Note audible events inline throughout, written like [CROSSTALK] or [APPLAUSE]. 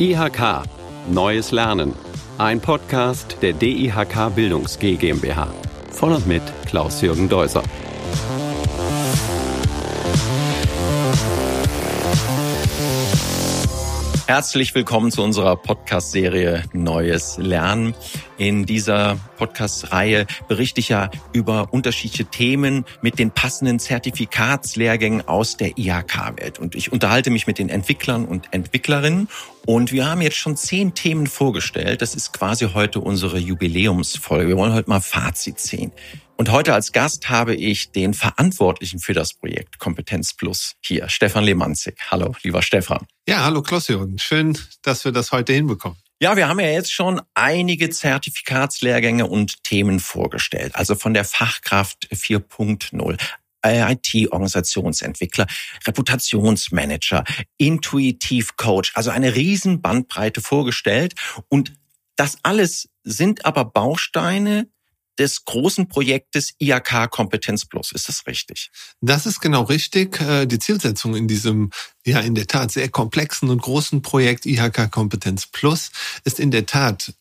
IHK Neues Lernen. Ein Podcast der DIHK Bildungs GmbH. Von und mit Klaus-Jürgen Deuser. Herzlich willkommen zu unserer Podcast-Serie Neues Lernen. In dieser Podcast-Reihe berichte ich ja über unterschiedliche Themen mit den passenden Zertifikatslehrgängen aus der IHK-Welt. Und ich unterhalte mich mit den Entwicklern und Entwicklerinnen. Und wir haben jetzt schon zehn Themen vorgestellt. Das ist quasi heute unsere Jubiläumsfolge. Wir wollen heute mal Fazit ziehen. Und heute als Gast habe ich den Verantwortlichen für das Projekt Kompetenz Plus hier, Stefan Lemanzig. Hallo, lieber Stefan. Ja, hallo Klaus-Jürgen. Schön, dass wir das heute hinbekommen. Ja, wir haben ja jetzt schon einige Zertifikatslehrgänge und Themen vorgestellt. Also von der Fachkraft 4.0 IT-Organisationsentwickler, Reputationsmanager, Intuitiv-Coach, also eine riesen Bandbreite vorgestellt. Und das alles sind aber Bausteine des großen Projektes IAK Kompetenz Plus. Ist das richtig? Das ist genau richtig. Äh, die Zielsetzung in diesem, ja, in der Tat sehr komplexen und großen Projekt IHK Kompetenz Plus ist in der Tat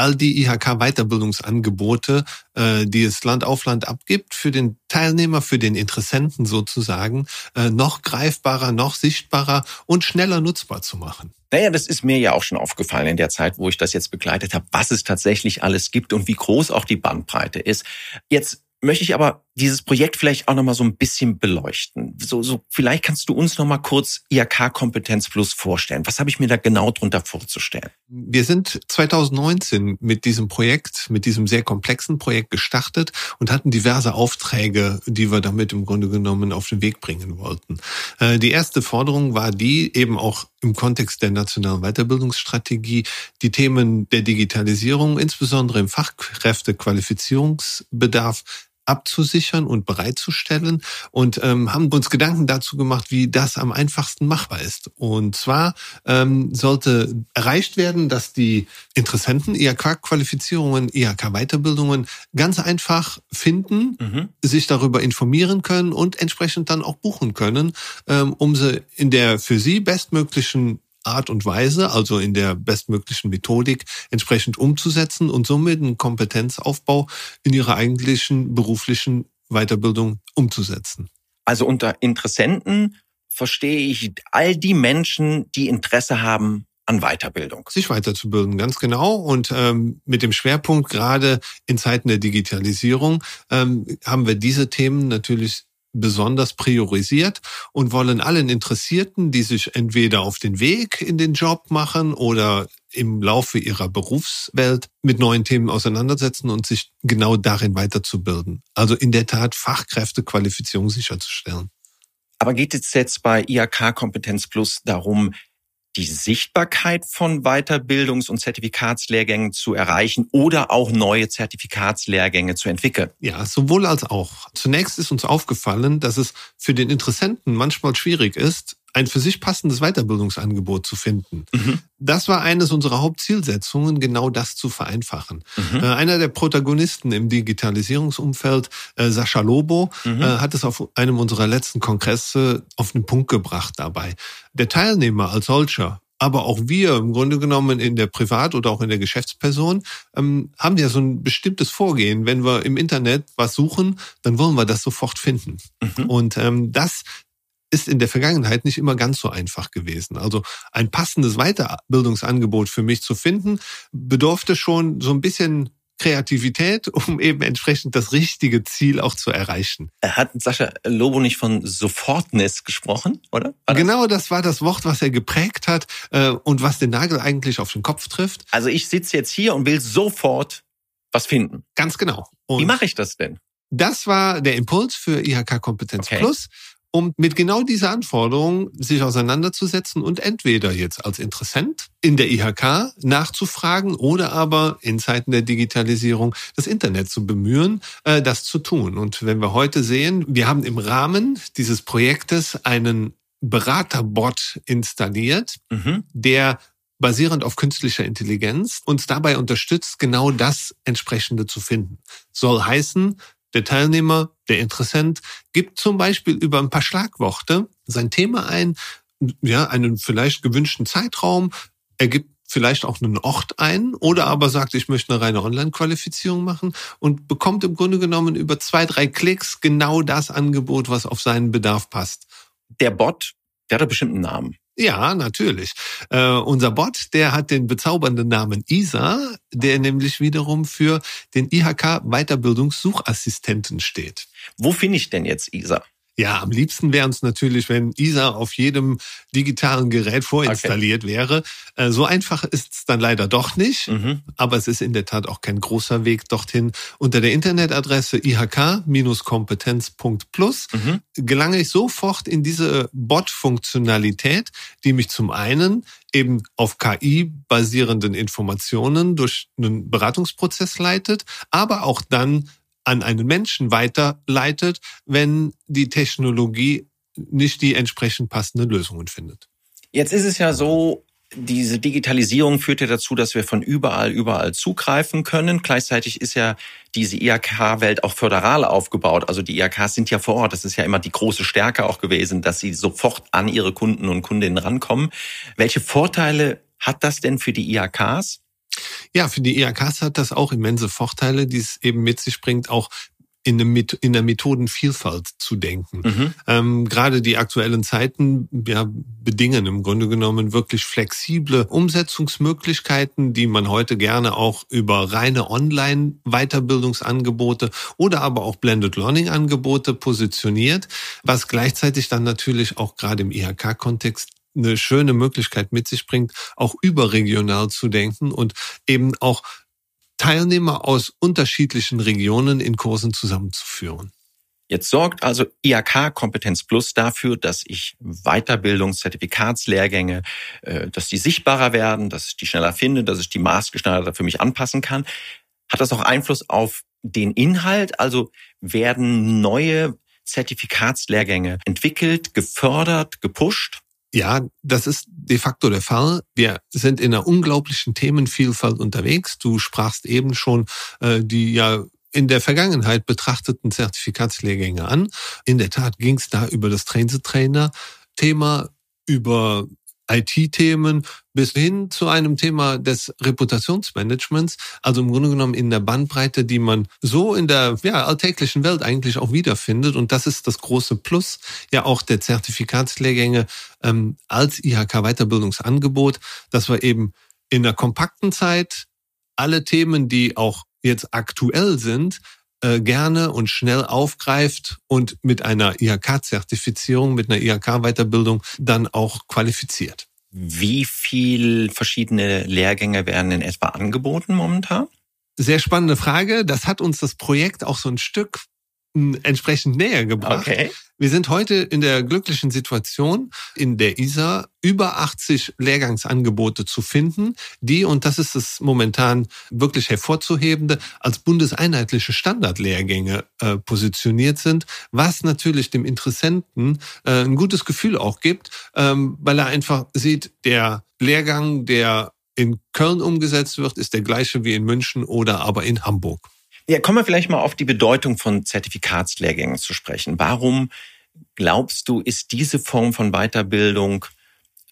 all die IHK-Weiterbildungsangebote, äh, die es Land auf Land abgibt, für den Teilnehmer, für den Interessenten sozusagen, äh, noch greifbarer, noch sichtbarer und schneller nutzbar zu machen. Naja, das ist mir ja auch schon aufgefallen in der Zeit, wo ich das jetzt begleitet habe, was es tatsächlich alles gibt und wie groß auch die Bandbreite ist. Jetzt möchte ich aber dieses Projekt vielleicht auch nochmal so ein bisschen beleuchten. So, so, vielleicht kannst du uns nochmal kurz IHK Kompetenz Plus vorstellen. Was habe ich mir da genau drunter vorzustellen? Wir sind 2019 mit diesem Projekt, mit diesem sehr komplexen Projekt gestartet und hatten diverse Aufträge, die wir damit im Grunde genommen auf den Weg bringen wollten. Äh, die erste Forderung war die, eben auch im Kontext der nationalen Weiterbildungsstrategie, die Themen der Digitalisierung, insbesondere im Fachkräftequalifizierungsbedarf, abzusichern und bereitzustellen und ähm, haben uns Gedanken dazu gemacht, wie das am einfachsten machbar ist. Und zwar ähm, sollte erreicht werden, dass die Interessenten IHK-Qualifizierungen, IHK-Weiterbildungen ganz einfach finden, mhm. sich darüber informieren können und entsprechend dann auch buchen können, ähm, um sie in der für sie bestmöglichen Art und Weise, also in der bestmöglichen Methodik, entsprechend umzusetzen und somit einen Kompetenzaufbau in ihrer eigentlichen beruflichen Weiterbildung umzusetzen. Also unter Interessenten verstehe ich all die Menschen, die Interesse haben an Weiterbildung. Sich weiterzubilden, ganz genau. Und ähm, mit dem Schwerpunkt gerade in Zeiten der Digitalisierung ähm, haben wir diese Themen natürlich besonders priorisiert und wollen allen Interessierten, die sich entweder auf den Weg in den Job machen oder im Laufe ihrer Berufswelt mit neuen Themen auseinandersetzen und sich genau darin weiterzubilden. Also in der Tat Fachkräftequalifizierung sicherzustellen. Aber geht es jetzt bei IHK Kompetenz Plus darum, die Sichtbarkeit von Weiterbildungs- und Zertifikatslehrgängen zu erreichen oder auch neue Zertifikatslehrgänge zu entwickeln? Ja, sowohl als auch. Zunächst ist uns aufgefallen, dass es für den Interessenten manchmal schwierig ist, ein für sich passendes Weiterbildungsangebot zu finden. Mhm. Das war eines unserer Hauptzielsetzungen, genau das zu vereinfachen. Mhm. Äh, einer der Protagonisten im Digitalisierungsumfeld, äh, Sascha Lobo, mhm. äh, hat es auf einem unserer letzten Kongresse auf den Punkt gebracht dabei. Der Teilnehmer als solcher aber auch wir im Grunde genommen in der Privat- oder auch in der Geschäftsperson ähm, haben ja so ein bestimmtes Vorgehen. Wenn wir im Internet was suchen, dann wollen wir das sofort finden. Mhm. Und ähm, das ist in der Vergangenheit nicht immer ganz so einfach gewesen. Also ein passendes Weiterbildungsangebot für mich zu finden, bedurfte schon so ein bisschen Kreativität, [LAUGHS] um eben entsprechend das richtige Ziel auch zu erreichen. Hat Sascha Lobo nicht von Sofortness gesprochen, oder? Das? Genau, das war das Wort, was er geprägt hat äh, und was den Nagel eigentlich auf den Kopf trifft. Also ich sitze jetzt hier und will sofort was finden. Ganz genau. Und Wie mache ich das denn? Das war der Impuls für IHK Kompetenz okay. Plus um mit genau dieser Anforderung sich auseinanderzusetzen und entweder jetzt als Interessent in der IHK nachzufragen oder aber in Zeiten der Digitalisierung das Internet zu bemühen, äh, das zu tun. Und wenn wir heute sehen, wir haben im Rahmen dieses Projektes einen Beraterbot installiert, mhm. der basierend auf künstlicher Intelligenz uns dabei unterstützt, genau das entsprechende zu finden. Soll heißen, der Teilnehmer, der Interessent, gibt zum Beispiel über ein paar Schlagworte sein Thema ein, ja, einen vielleicht gewünschten Zeitraum, er gibt vielleicht auch einen Ort ein oder aber sagt, ich möchte eine reine Online-Qualifizierung machen und bekommt im Grunde genommen über zwei, drei Klicks genau das Angebot, was auf seinen Bedarf passt. Der Bot, der hat einen bestimmten Namen. Ja, natürlich. Äh, unser Bot, der hat den bezaubernden Namen ISA, der nämlich wiederum für den IHK Weiterbildungssuchassistenten steht. Wo finde ich denn jetzt ISA? Ja, am liebsten wäre uns natürlich, wenn ISA auf jedem digitalen Gerät vorinstalliert okay. wäre. Äh, so einfach ist es dann leider doch nicht, mhm. aber es ist in der Tat auch kein großer Weg dorthin. Unter der Internetadresse ihk-kompetenz.plus mhm. gelange ich sofort in diese Bot-Funktionalität, die mich zum einen eben auf KI basierenden Informationen durch einen Beratungsprozess leitet, aber auch dann an einen Menschen weiterleitet, wenn die Technologie nicht die entsprechend passenden Lösungen findet. Jetzt ist es ja so, diese Digitalisierung führt ja dazu, dass wir von überall, überall zugreifen können. Gleichzeitig ist ja diese IHK-Welt auch föderal aufgebaut. Also die IHKs sind ja vor Ort. Das ist ja immer die große Stärke auch gewesen, dass sie sofort an ihre Kunden und Kundinnen rankommen. Welche Vorteile hat das denn für die IHKs? Ja, für die IHKs hat das auch immense Vorteile, die es eben mit sich bringt, auch in, der Methodenvielfalt zu denken. Mhm. Ähm, gerade die aktuellen Zeiten ja, bedingen im Grunde genommen wirklich flexible Umsetzungsmöglichkeiten, die man heute gerne auch über reine Online-Weiterbildungsangebote oder aber auch Blended Learning-Angebote positioniert, was gleichzeitig dann natürlich auch gerade im IHK-Kontext eine schöne Möglichkeit mit sich bringt, auch überregional zu denken und eben auch Teilnehmer aus unterschiedlichen Regionen in Kursen zusammenzuführen. Jetzt sorgt also IAK Kompetenz Plus dafür, dass ich Weiterbildungs-, Zertifikatslehrgänge, äh, dass die sichtbarer werden, dass ich die schneller finde, dass ich die maßgeschneiderter für mich anpassen kann. Hat das auch Einfluss auf den Inhalt? Also werden neue Zertifikatslehrgänge entwickelt, gefördert, gepusht? Ja, das ist de facto der Fall. Wir sind in einer unglaublichen Themenvielfalt unterwegs. Du sprachst eben schon äh, die ja in der Vergangenheit betrachteten Zertifikatslehrgänge an. In der Tat ging es da über das Train-the-Trainer-Thema, über IT-Themen bis hin zu einem Thema des Reputationsmanagements, also im Grunde genommen in der Bandbreite, die man so in der ja, alltäglichen Welt eigentlich auch wiederfindet. Und das ist das große Plus ja auch der Zertifikatslehrgänge ähm, als IHK-Weiterbildungsangebot, dass wir eben in einer kompakten Zeit alle Themen, die auch jetzt aktuell sind, äh, gerne und schnell aufgreift und mit einer IHK-Zertifizierung, mit einer IHK-Weiterbildung dann auch qualifiziert. Wie viel verschiedene Lehrgänge werden in etwa angeboten momentan? Sehr spannende Frage. Das hat uns das Projekt auch so ein Stück entsprechend näher gebracht. Okay. Wir sind heute in der glücklichen Situation, in der ISA über 80 Lehrgangsangebote zu finden, die, und das ist es momentan wirklich hervorzuhebende, als bundeseinheitliche Standardlehrgänge äh, positioniert sind, was natürlich dem Interessenten äh, ein gutes Gefühl auch gibt, ähm, weil er einfach sieht, der Lehrgang, der in Köln umgesetzt wird, ist der gleiche wie in München oder aber in Hamburg. Ja, kommen wir vielleicht mal auf die Bedeutung von Zertifikatslehrgängen zu sprechen. Warum glaubst du, ist diese Form von Weiterbildung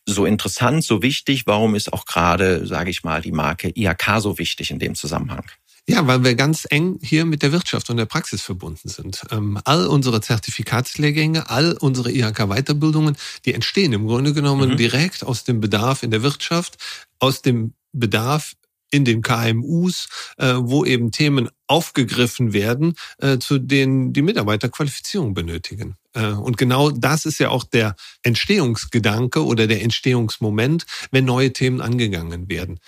so interessant, so wichtig? Warum ist auch gerade, sage ich mal, die Marke IHK so wichtig in dem Zusammenhang? Ja, weil wir ganz eng hier mit der Wirtschaft und der Praxis verbunden sind. Ähm, all unsere Zertifikatslehrgänge, all unsere IHK-Weiterbildungen, die entstehen im Grunde genommen mhm. direkt aus dem Bedarf in der Wirtschaft, aus dem Bedarf in den KMUs, äh, wo eben Themen aufgegriffen werden, äh, zu denen die Mitarbeiter Qualifizierung benötigen. Äh, und genau das ist ja auch der Entstehungsgedanke oder der Entstehungsmoment, wenn neue Themen angegangen werden.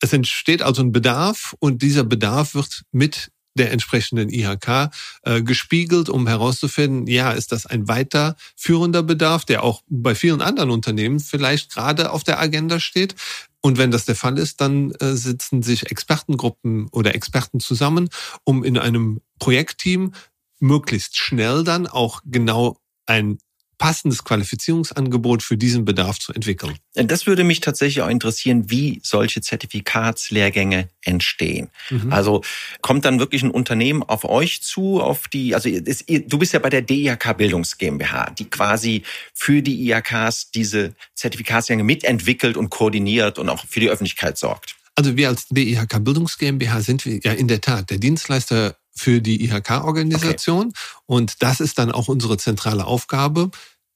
Es entsteht also ein Bedarf und dieser Bedarf wird mit der entsprechenden IHK äh, gespiegelt, um herauszufinden, ja, ist das ein weiterführender Bedarf, der auch bei vielen anderen Unternehmen vielleicht gerade auf der Agenda steht. Und wenn das der Fall ist, dann äh, sitzen sich Expertengruppen oder Experten zusammen, um in einem Projektteam möglichst schnell dann auch genau ein passendes Qualifizierungsangebot für diesen Bedarf zu entwickeln. Das würde mich tatsächlich auch interessieren, wie solche Zertifikatslehrgänge entstehen. Mhm. Also kommt dann wirklich ein Unternehmen auf euch zu, auf die, also ist, du bist ja bei der DIHK Bildungs GmbH, die quasi für die IHKs diese Zertifikatslehrgänge mitentwickelt und koordiniert und auch für die Öffentlichkeit sorgt. Also wir als DIHK Bildungs GmbH sind wir ja in der Tat der Dienstleister für die IHK-Organisation. Okay. Und das ist dann auch unsere zentrale Aufgabe.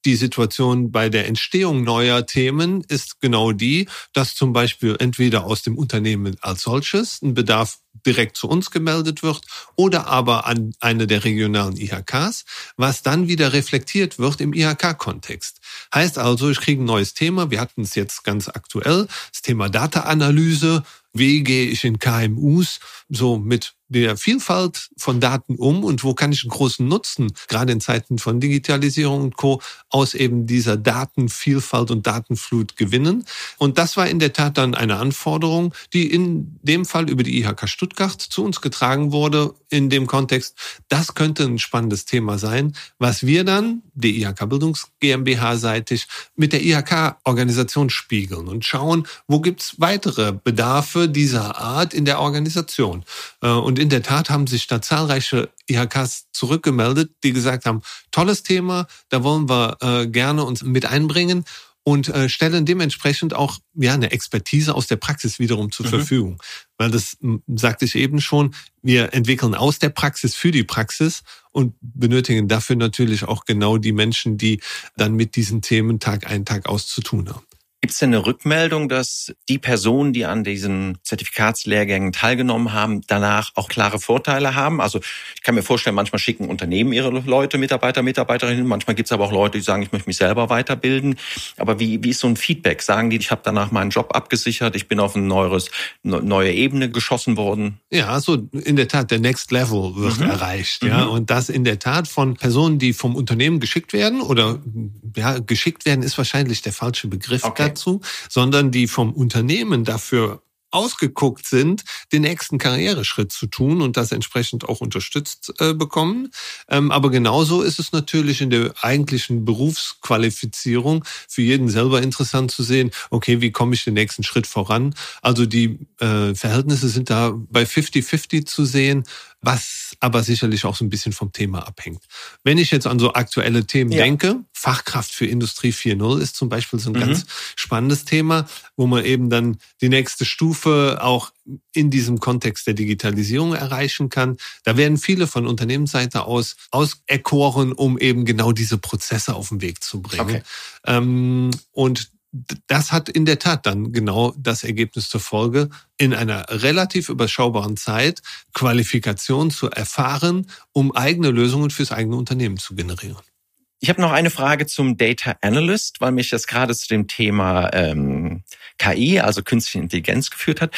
Die Situation bei der Entstehung neuer Themen ist genau die, dass zum Beispiel entweder aus dem Unternehmen als solches ein Bedarf direkt zu uns gemeldet wird oder aber an eine der regionalen IHKs, was dann wieder reflektiert wird im IHK-Kontext. Heißt also, ich kriege ein neues Thema. Wir hatten es jetzt ganz aktuell, das Thema Data-Analyse. Wie gehe ich in KMUs so mit der Vielfalt von Daten um und wo kann ich einen großen Nutzen, gerade in Zeiten von Digitalisierung und Co., aus eben dieser Datenvielfalt und Datenflut gewinnen. Und das war in der Tat dann eine Anforderung, die in dem Fall über die IHK Stuttgart zu uns getragen wurde, in dem Kontext, das könnte ein spannendes Thema sein, was wir dann, die IHK Bildungs GmbH-seitig, mit der IHK-Organisation spiegeln und schauen, wo gibt's weitere Bedarfe dieser Art in der Organisation. Äh, und in der Tat haben sich da zahlreiche IHKs zurückgemeldet, die gesagt haben, tolles Thema, da wollen wir äh, gerne uns mit einbringen und äh, stellen dementsprechend auch ja eine Expertise aus der Praxis wiederum zur mhm. Verfügung. Weil das sagte ich eben schon, wir entwickeln aus der Praxis für die Praxis und benötigen dafür natürlich auch genau die Menschen, die dann mit diesen Themen Tag ein, Tag aus zu tun haben. Gibt es denn eine Rückmeldung, dass die Personen, die an diesen Zertifikatslehrgängen teilgenommen haben, danach auch klare Vorteile haben? Also ich kann mir vorstellen, manchmal schicken Unternehmen ihre Leute, Mitarbeiter, Mitarbeiterinnen. Manchmal gibt es aber auch Leute, die sagen, ich möchte mich selber weiterbilden. Aber wie, wie ist so ein Feedback? Sagen die, ich habe danach meinen Job abgesichert, ich bin auf eine neues, neue Ebene geschossen worden? Ja, also in der Tat, der Next Level wird mhm. erreicht. Ja, mhm. Und das in der Tat von Personen, die vom Unternehmen geschickt werden oder ja, geschickt werden ist wahrscheinlich der falsche Begriff. Okay dazu, sondern die vom Unternehmen dafür ausgeguckt sind, den nächsten Karriereschritt zu tun und das entsprechend auch unterstützt äh, bekommen. Ähm, aber genauso ist es natürlich in der eigentlichen Berufsqualifizierung für jeden selber interessant zu sehen, okay, wie komme ich den nächsten Schritt voran? Also die äh, Verhältnisse sind da bei 50-50 zu sehen was aber sicherlich auch so ein bisschen vom Thema abhängt. Wenn ich jetzt an so aktuelle Themen ja. denke, Fachkraft für Industrie 4.0 ist zum Beispiel so ein mhm. ganz spannendes Thema, wo man eben dann die nächste Stufe auch in diesem Kontext der Digitalisierung erreichen kann. Da werden viele von Unternehmensseite aus auserkoren, um eben genau diese Prozesse auf den Weg zu bringen. Okay. Ähm, und das hat in der Tat dann genau das Ergebnis zur Folge, in einer relativ überschaubaren Zeit Qualifikation zu erfahren, um eigene Lösungen fürs eigene Unternehmen zu generieren. Ich habe noch eine Frage zum Data Analyst, weil mich das gerade zu dem Thema ähm, KI, also künstliche Intelligenz, geführt hat.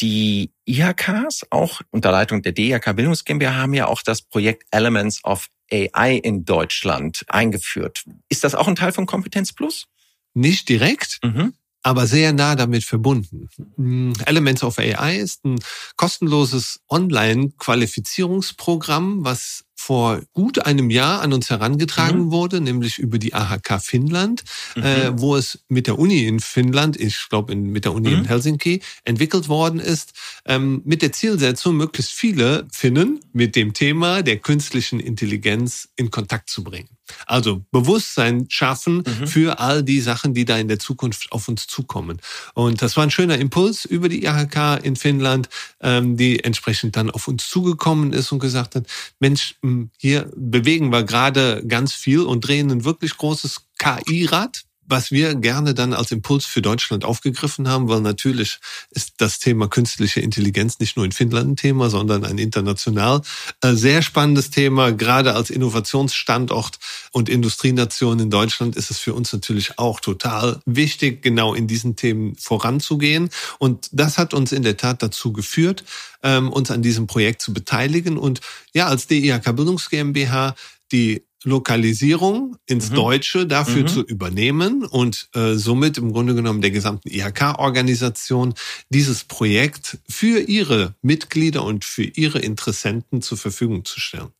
Die IHKs, auch unter Leitung der DIHK Bildungs GmbH, haben ja auch das Projekt Elements of AI in Deutschland eingeführt. Ist das auch ein Teil von Kompetenz Plus? Nicht direkt, mhm. aber sehr nah damit verbunden. Hm, Elements of AI ist ein kostenloses Online-Qualifizierungsprogramm, was vor gut einem Jahr an uns herangetragen mhm. wurde, nämlich über die AHK Finnland, mhm. äh, wo es mit der Uni in Finnland, ich glaube mit der Uni mhm. in Helsinki, entwickelt worden ist, ähm, mit der Zielsetzung, möglichst viele Finnen mit dem Thema der künstlichen Intelligenz in Kontakt zu bringen. Also Bewusstsein schaffen mhm. für all die Sachen, die da in der Zukunft auf uns zukommen. Und das war ein schöner Impuls über die IHK in Finnland, ähm, die entsprechend dann auf uns zugekommen ist und gesagt hat, Mensch, hier bewegen wir gerade ganz viel und drehen ein wirklich großes KI-Rad was wir gerne dann als Impuls für Deutschland aufgegriffen haben, weil natürlich ist das Thema künstliche Intelligenz nicht nur in Finnland ein Thema, sondern ein international äh, sehr spannendes Thema. Gerade als Innovationsstandort und Industrienation in Deutschland ist es für uns natürlich auch total wichtig, genau in diesen Themen voranzugehen. Und das hat uns in der Tat dazu geführt, ähm, uns an diesem Projekt zu beteiligen und ja, als DIHK Bildungs GmbH die Lokalisierung ins mhm. Deutsche dafür mhm. zu übernehmen und äh, somit im Grunde genommen der gesamten IHK-Organisation dieses Projekt für ihre Mitglieder und für ihre Interessenten zur Verfügung zu stellen.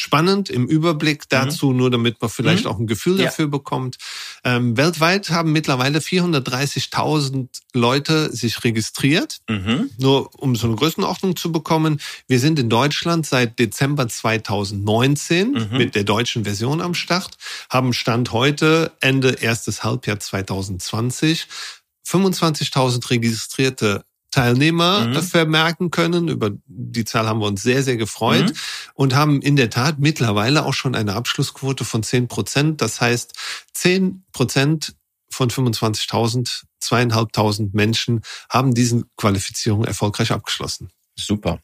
Spannend im Überblick mhm. dazu, mhm. nur damit man vielleicht mhm. auch ein Gefühl ja. dafür bekommt. Ähm, weltweit haben mittlerweile 430.000 Leute sich registriert. Mhm. Nur um so eine Größenordnung zu bekommen. Wir sind in Deutschland seit Dezember 2019 mhm. mit der deutschen Version am Start, haben Stand heute Ende erstes Halbjahr 2020 25.000 registrierte Teilnehmer mhm. vermerken können. Über die Zahl haben wir uns sehr, sehr gefreut mhm. und haben in der Tat mittlerweile auch schon eine Abschlussquote von 10 Prozent. Das heißt, 10 Prozent von 25.000, zweieinhalbtausend Menschen haben diese Qualifizierung erfolgreich abgeschlossen. Super.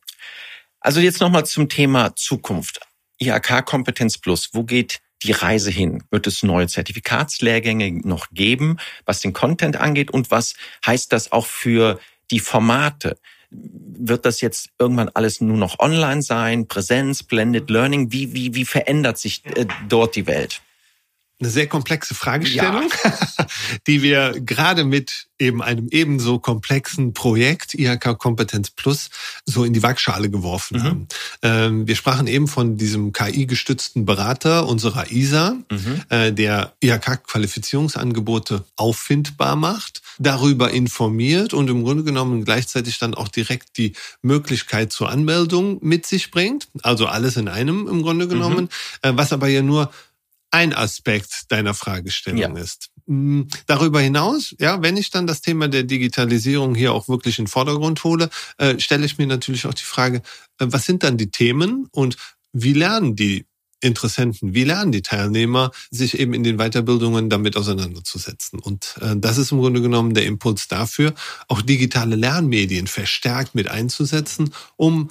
Also jetzt nochmal zum Thema Zukunft. IHK Kompetenz Plus. Wo geht die Reise hin? Wird es neue Zertifikatslehrgänge noch geben, was den Content angeht? Und was heißt das auch für die Formate. Wird das jetzt irgendwann alles nur noch online sein, Präsenz, Blended Learning? Wie, wie, wie verändert sich äh, dort die Welt? Eine sehr komplexe Fragestellung, ja. [LAUGHS] die wir gerade mit eben einem ebenso komplexen Projekt IHK Kompetenz Plus so in die Waagschale geworfen mhm. haben. Ähm, wir sprachen eben von diesem KI-gestützten Berater unserer ISA, mhm. äh, der IHK-Qualifizierungsangebote auffindbar macht, darüber informiert und im Grunde genommen gleichzeitig dann auch direkt die Möglichkeit zur Anmeldung mit sich bringt. Also alles in einem im Grunde genommen, mhm. äh, was aber ja nur ein Aspekt deiner Fragestellung ja. ist. Hm, darüber hinaus, ja, wenn ich dann das Thema der Digitalisierung hier auch wirklich in den Vordergrund hole, äh, stelle ich mir natürlich auch die Frage, äh, was sind dann die Themen und wie lernen die Interessenten, wie lernen die Teilnehmer, sich eben in den Weiterbildungen damit auseinanderzusetzen. Und äh, das ist im Grunde genommen der Impuls dafür, auch digitale Lernmedien verstärkt mit einzusetzen, um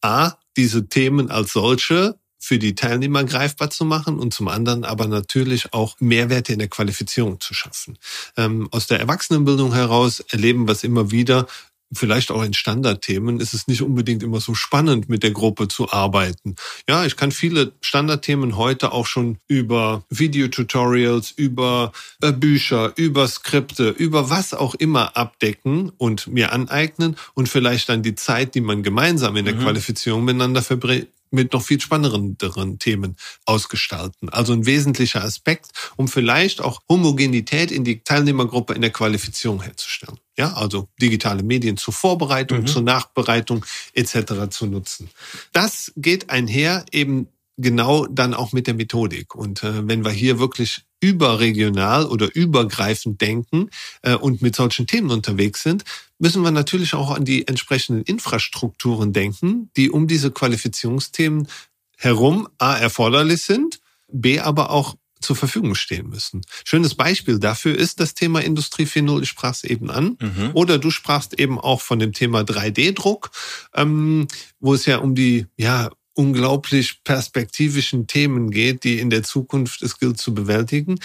A, diese Themen als solche für die Teilnehmer greifbar zu machen und zum anderen aber natürlich auch Mehrwerte in der Qualifizierung zu schaffen. Ähm, aus der Erwachsenenbildung heraus erleben wir es immer wieder, vielleicht auch in Standardthemen ist es nicht unbedingt immer so spannend, mit der Gruppe zu arbeiten. Ja, ich kann viele Standardthemen heute auch schon über Videotutorials, über äh, Bücher, über Skripte, über was auch immer abdecken und mir aneignen und vielleicht dann die Zeit, die man gemeinsam in der mhm. Qualifizierung miteinander verbringt, mit noch viel spannenderen Themen ausgestalten. Also ein wesentlicher Aspekt, um vielleicht auch Homogenität in die Teilnehmergruppe in der Qualifizierung herzustellen. Ja, also digitale Medien zur Vorbereitung, mhm. zur Nachbereitung etc. zu nutzen. Das geht einher eben genau dann auch mit der Methodik. Und äh, wenn wir hier wirklich überregional oder übergreifend denken äh, und mit solchen Themen unterwegs sind, müssen wir natürlich auch an die entsprechenden Infrastrukturen denken, die um diese Qualifizierungsthemen herum A erforderlich sind, B aber auch zur Verfügung stehen müssen. Schönes Beispiel dafür ist das Thema Industrie 4.0. Ich sprach es eben an. Mhm. Oder du sprachst eben auch von dem Thema 3D-Druck, ähm, wo es ja um die ja unglaublich perspektivischen Themen geht, die in der Zukunft es gilt zu bewältigen.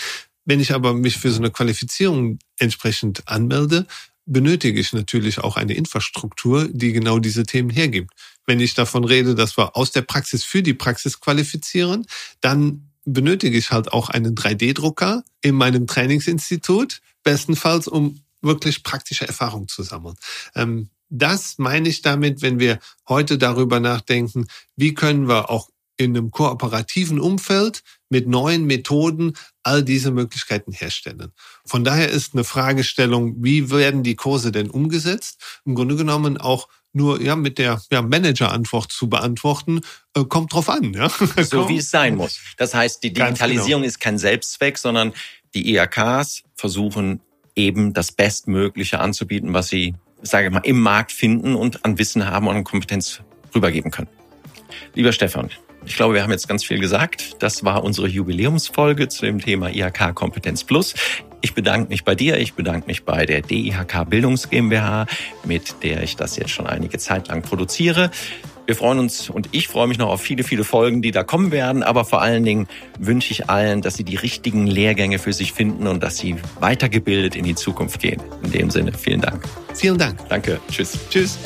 Wenn ich aber mich für so eine Qualifizierung entsprechend anmelde, benötige ich natürlich auch eine Infrastruktur, die genau diese Themen hergibt. Wenn ich davon rede, dass wir aus der Praxis für die Praxis qualifizieren, dann benötige ich halt auch einen 3D-Drucker in meinem Trainingsinstitut, bestenfalls, um wirklich praktische Erfahrung zu sammeln. Ähm, das meine ich damit, wenn wir heute darüber nachdenken, wie können wir auch in einem kooperativen Umfeld mit neuen Methoden all diese Möglichkeiten herstellen. Von daher ist eine Fragestellung, wie werden die Kurse denn umgesetzt? Im Grunde genommen auch nur ja mit der ja, Manager-Antwort zu beantworten, äh, kommt drauf an. Ja? [LAUGHS] So wie es sein muss. Das heißt, die genau. Digitalisierung genau. ist kein Selbstzweck, sondern die IHKs versuchen eben das Bestmögliche anzubieten, was sie sage ich mal, im Markt finden und an Wissen haben und an Kompetenz rübergeben können. Lieber Stefan, ich glaube, wir haben jetzt ganz viel gesagt. Das war unsere Jubiläumsfolge zu dem Thema IHK Kompetenz Plus. Ich bedanke mich bei dir, ich bedanke mich bei der DIHK Bildungs GmbH, mit der ich das jetzt schon einige Zeit lang produziere. Wir freuen uns und ich freue mich noch auf viele, viele Folgen, die da kommen werden. Aber vor allen Dingen wünsche ich allen, dass sie die richtigen Lehrgänge für sich finden und dass sie weitergebildet in die Zukunft gehen. In dem Sinne, vielen Dank. Vielen Dank. Danke. Tschüss. Tschüss.